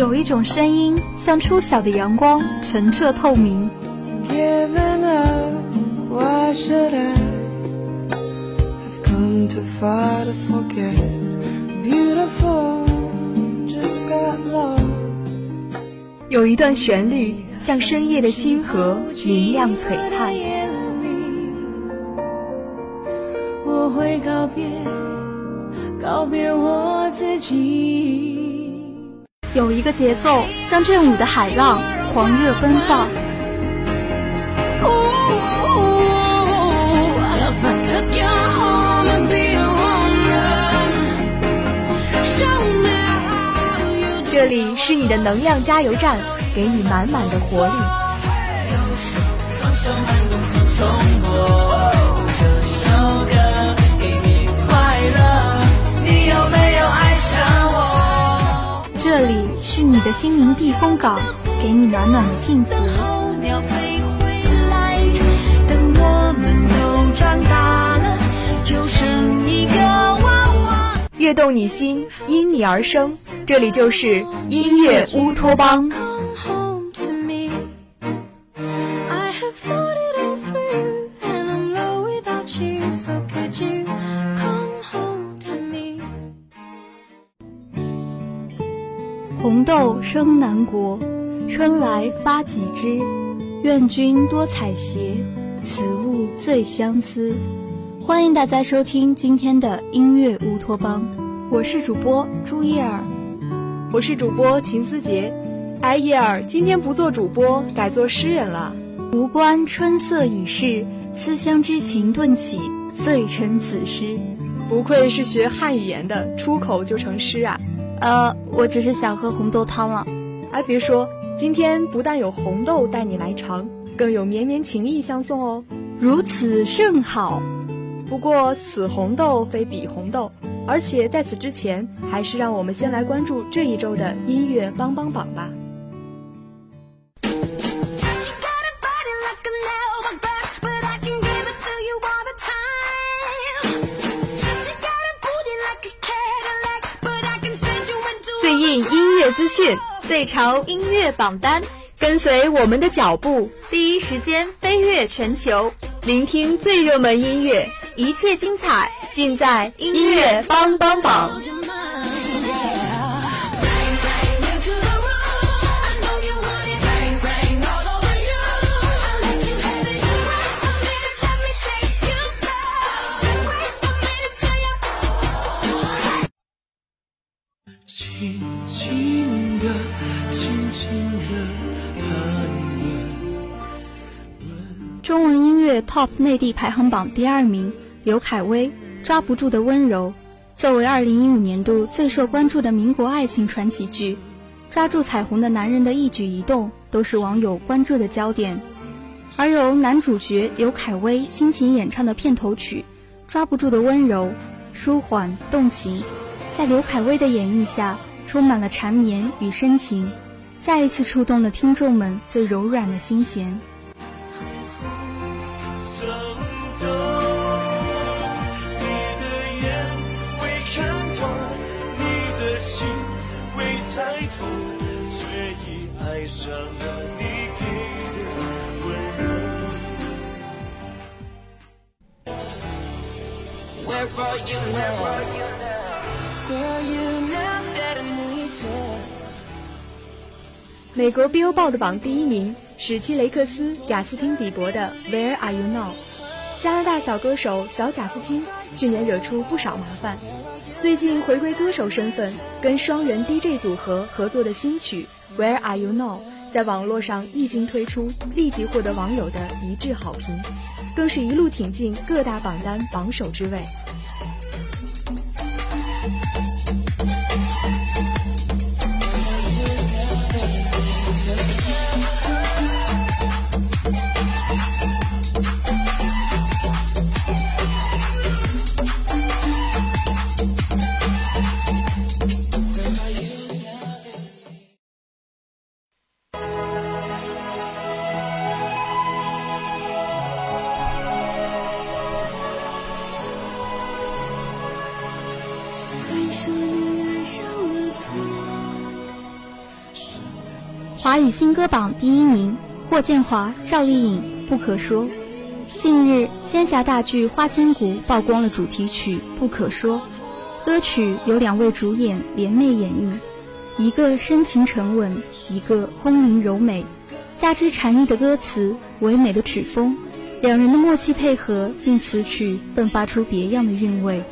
有一种声音，像初晓的阳光，澄澈透明。有一段旋律，像深夜的星河，明亮璀璨。我会告别，告别我自己。有一个节奏，像振舞的海浪，狂热奔放。这里是你的能量加油站，给你满满的活力。这里是你的心灵避风港，给你暖暖的幸福。越动你心，因你而生。这里就是音乐乌托邦。生南国，春来发几枝。愿君多采撷，此物最相思。欢迎大家收听今天的音乐乌托邦，我是主播朱叶儿，我是主播秦思杰。哎，叶儿，今天不做主播，改做诗人了。无关春色已逝，思乡之情顿起，遂成此诗。不愧是学汉语言的，出口就成诗啊。呃，我只是想喝红豆汤了。哎，别说，今天不但有红豆带你来尝，更有绵绵情意相送哦。如此甚好。不过此红豆非彼红豆，而且在此之前，还是让我们先来关注这一周的音乐帮帮榜吧。音乐资讯最潮音乐榜单，跟随我们的脚步，第一时间飞跃全球，聆听最热门音乐，一切精彩尽在音乐帮帮榜。中文音乐 TOP 内地排行榜第二名，刘恺威《抓不住的温柔》。作为2015年度最受关注的民国爱情传奇剧，抓住彩虹的男人的一举一动都是网友关注的焦点。而由男主角刘恺威倾情演唱的片头曲《抓不住的温柔》，舒缓动情，在刘恺威的演绎下，充满了缠绵与深情，再一次触动了听众们最柔软的心弦。太痛，却已爱上了你。美国 Billboard 榜第一名，史基雷克斯、贾斯汀比伯的《Where Are You Now》。加拿大小歌手小贾斯汀去年惹出不少麻烦，最近回归歌手身份，跟双人 DJ 组合合作的新曲《Where Are You Now》在网络上一经推出，立即获得网友的一致好评，更是一路挺进各大榜单榜首之位。华语新歌榜第一名，霍建华、赵丽颖，《不可说》。近日，仙侠大剧《花千骨》曝光了主题曲《不可说》，歌曲由两位主演联袂演绎，一个深情沉稳，一个空灵柔美，加之禅意的歌词、唯美的曲风，两人的默契配合令此曲迸发出别样的韵味。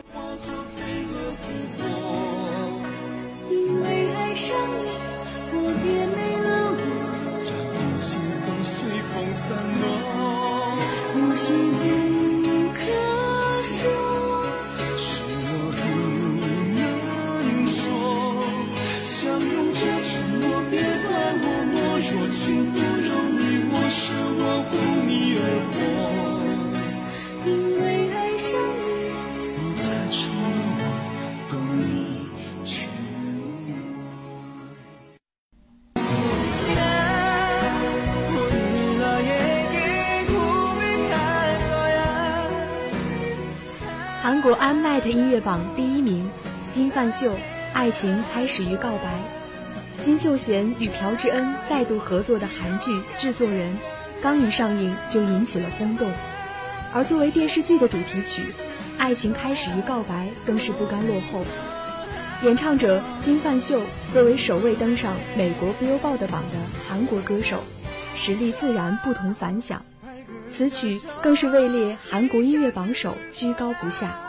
音乐榜第一名，金范秀，《爱情开始于告白》。金秀贤与朴智恩再度合作的韩剧《制作人》，刚一上映就引起了轰动。而作为电视剧的主题曲，《爱情开始于告白》更是不甘落后。演唱者金范秀作为首位登上美国 Billboard 榜的韩国歌手，实力自然不同凡响。此曲更是位列韩国音乐榜首，居高不下。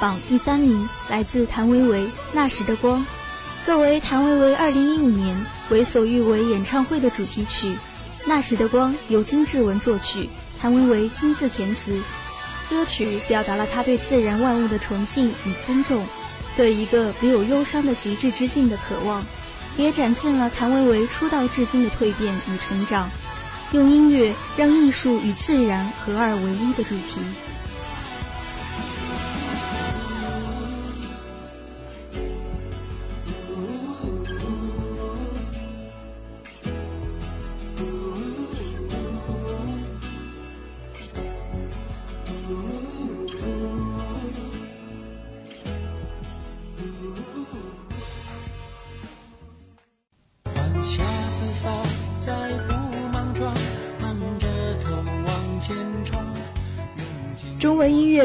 榜第三名来自谭维维《那时的光》，作为谭维维2015年为所欲为演唱会的主题曲，《那时的光》由金志文作曲，谭维维亲自填词。歌曲表达了他对自然万物的崇敬与尊重，对一个没有忧伤的极致之境的渴望，也展现了谭维维出道至今的蜕变与成长，用音乐让艺术与自然合二为一的主题。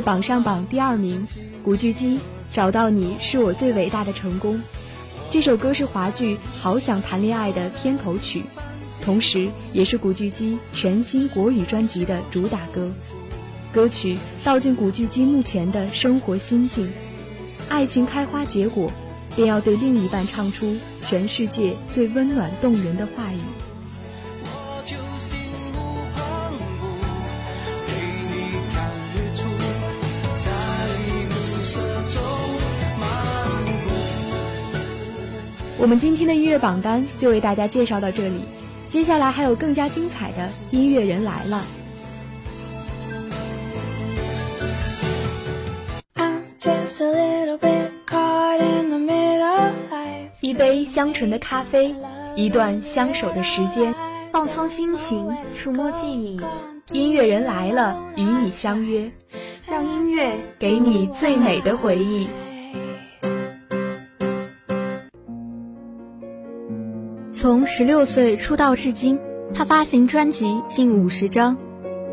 榜上榜第二名，古巨基《找到你是我最伟大的成功》。这首歌是华剧《好想谈恋爱》的片头曲，同时也是古巨基全新国语专辑的主打歌。歌曲道尽古巨基目前的生活心境：爱情开花结果，便要对另一半唱出全世界最温暖动人的话语。我们今天的音乐榜单就为大家介绍到这里，接下来还有更加精彩的音乐人来了。一杯香醇的咖啡，一段相守的时间，放松心情，触摸记忆。音乐人来了，与你相约，让音乐给你最美的回忆。从十六岁出道至今，他发行专辑近五十张，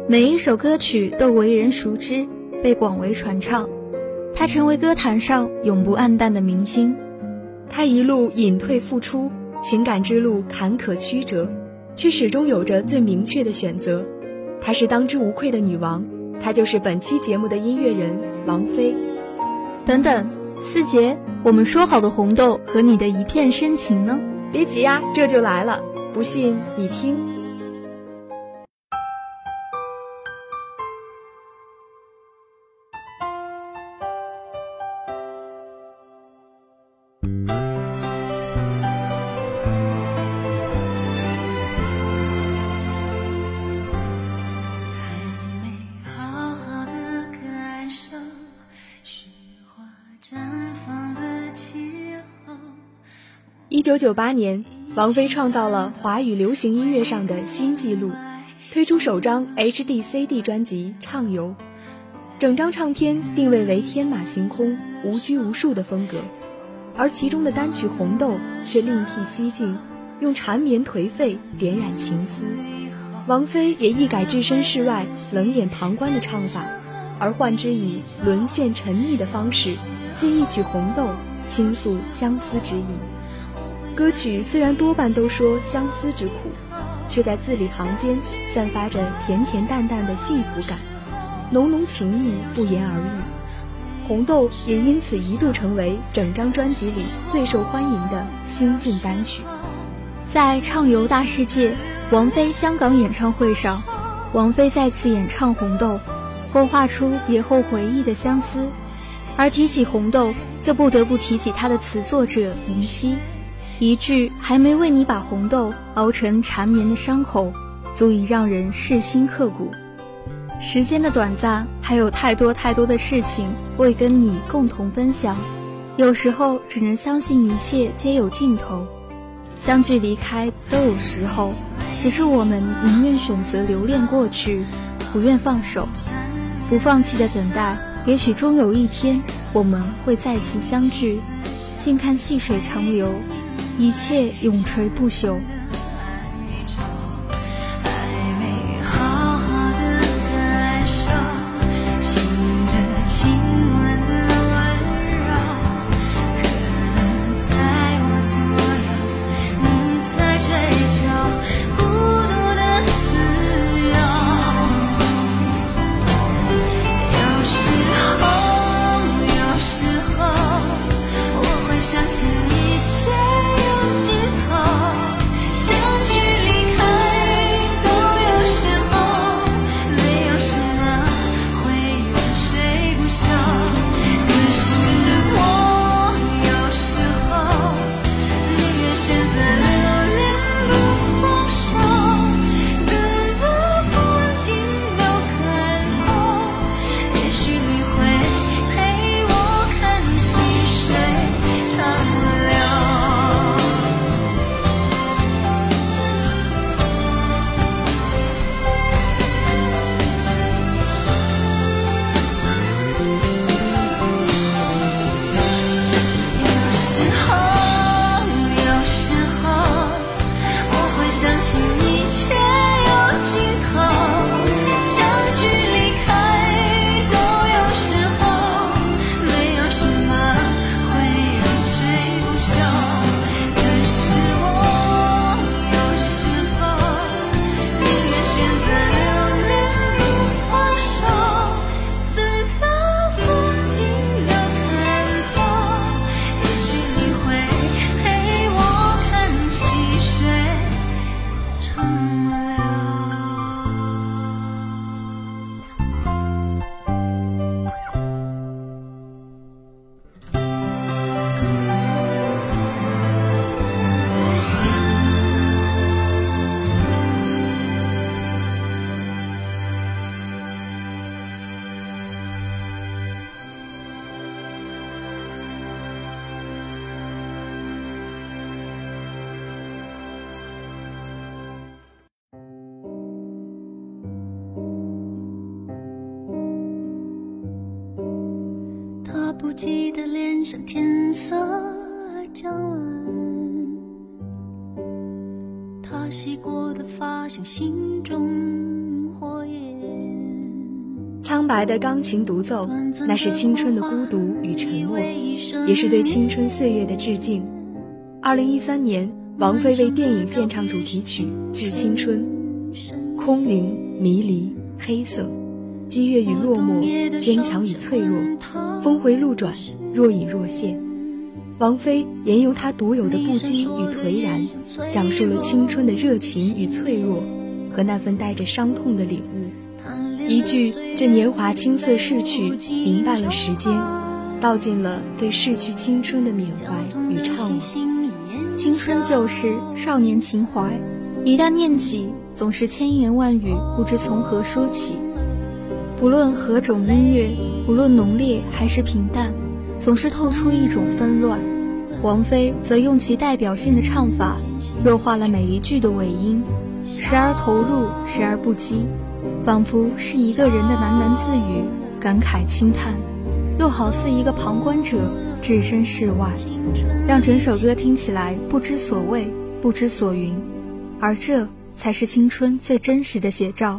每一首歌曲都为人熟知，被广为传唱。他成为歌坛上永不黯淡的明星。他一路隐退复出，情感之路坎坷曲折，却始终有着最明确的选择。她是当之无愧的女王，她就是本期节目的音乐人王菲。等等，思杰，我们说好的红豆和你的一片深情呢？别急呀，这就来了。不信你听。一九九八年，王菲创造了华语流行音乐上的新纪录，推出首张 HD CD 专辑《畅游》，整张唱片定位为天马行空、无拘无束的风格，而其中的单曲《红豆》却另辟蹊径，用缠绵颓废点染情思。王菲也一改置身事外、冷眼旁观的唱法，而换之以沦陷沉溺的方式，借一曲《红豆》倾诉相思之意。歌曲虽然多半都说相思之苦，却在字里行间散发着甜甜淡淡的幸福感，浓浓情意不言而喻。《红豆》也因此一度成为整张专辑里最受欢迎的新晋单曲。在畅游大世界。王菲香港演唱会上，王菲再次演唱《红豆》，勾画出别后回忆的相思。而提起《红豆》，就不得不提起她的词作者林夕。一句“还没为你把红豆熬成缠绵的伤口”，足以让人噬心刻骨。时间的短暂，还有太多太多的事情未跟你共同分享。有时候，只能相信一切皆有尽头。相聚离开都有时候，只是我们宁愿选择留恋过去，不愿放手，不放弃的等待。也许终有一天，我们会再次相聚。静看细水长流，一切永垂不朽。不羁的脸上天色将晚，他洗过的发像心中火焰。苍白的钢琴独奏，那是青春的孤独与沉默，也是对青春岁月的致敬。二零一三年，王菲为电影献唱主题曲《致青春》，空灵、迷离、黑色。激越与落寞，坚强与脆弱，峰回路转，若隐若现。王菲沿用她独有的不羁与颓然，讲述了青春的热情与脆弱，和那份带着伤痛的领悟。一句“这年华青涩逝去，明白了时间”，道尽了对逝去青春的缅怀与怅惘。青春就是少年情怀，一旦念起，总是千言万语，不知从何说起。无论何种音乐，无论浓烈还是平淡，总是透出一种纷乱。王菲则用其代表性的唱法，弱化了每一句的尾音，时而投入，时而不羁，仿佛是一个人的喃喃自语、感慨轻叹，又好似一个旁观者置身事外，让整首歌听起来不知所谓、不知所云，而这才是青春最真实的写照。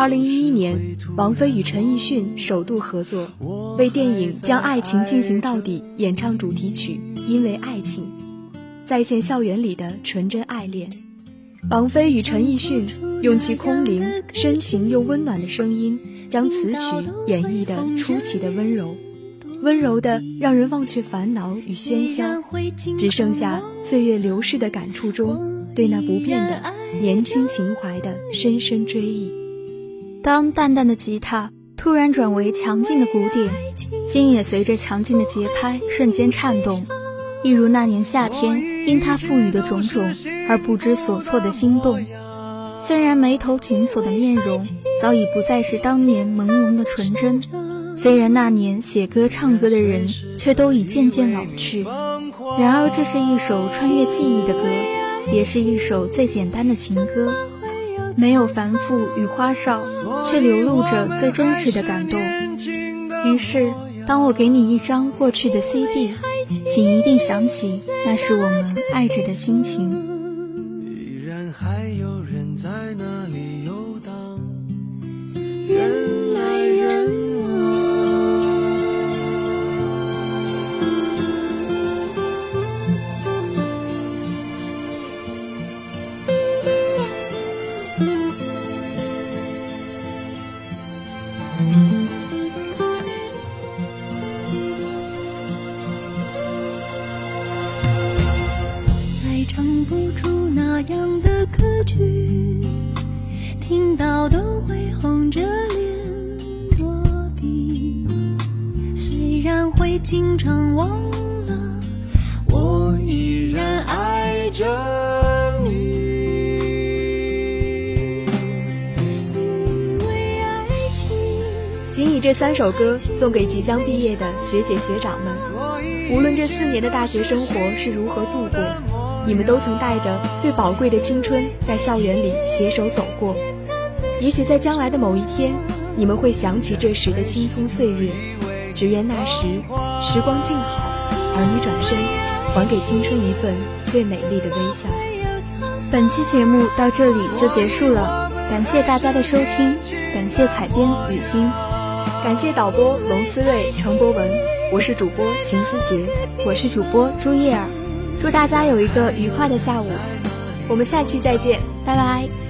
二零一一年，王菲与陈奕迅首度合作，为电影《将爱情进行到底》演唱主题曲《因为爱情》，再现校园里的纯真爱恋。王菲与陈奕迅用其空灵、深情又温暖的声音，将此曲演绎的出奇的温柔，温柔的让人忘却烦恼与喧嚣，只剩下岁月流逝的感触中，对那不变的年轻情怀的深深追忆。当淡淡的吉他突然转为强劲的鼓点，心也随着强劲的节拍瞬间颤动，一如那年夏天因他赋予的种种而不知所措的心动。虽然眉头紧锁的面容早已不再是当年朦胧的纯真，虽然那年写歌唱歌的人却都已渐渐老去，然而这是一首穿越记忆的歌，也是一首最简单的情歌。没有繁复与花哨，却流露着最真实的感动。于是，当我给你一张过去的 CD，请一定想起那是我们爱着的心情。着你。仅以这三首歌送给即将毕业的学姐学长们，无论这四年的大学生活是如何度过，你们都曾带着最宝贵的青春在校园里携手走过。也许在将来的某一天，你们会想起这时的青葱岁月。只愿那时时光静好，而你转身，还给青春一份最美丽的微笑。本期节目到这里就结束了，感谢大家的收听，感谢采编雨欣，感谢导播龙思睿、程博文，我是主播秦思杰，我是主播朱叶儿，祝大家有一个愉快的下午，我们下期再见，拜拜。